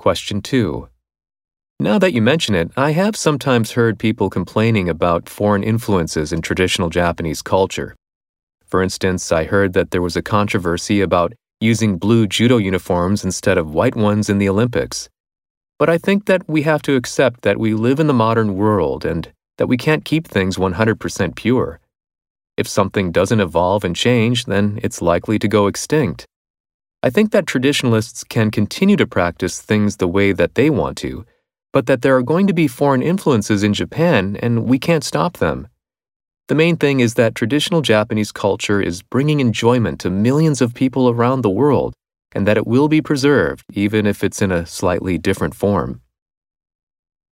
Question 2. Now that you mention it, I have sometimes heard people complaining about foreign influences in traditional Japanese culture. For instance, I heard that there was a controversy about using blue judo uniforms instead of white ones in the Olympics. But I think that we have to accept that we live in the modern world and that we can't keep things 100% pure. If something doesn't evolve and change, then it's likely to go extinct. I think that traditionalists can continue to practice things the way that they want to, but that there are going to be foreign influences in Japan and we can't stop them. The main thing is that traditional Japanese culture is bringing enjoyment to millions of people around the world and that it will be preserved even if it's in a slightly different form.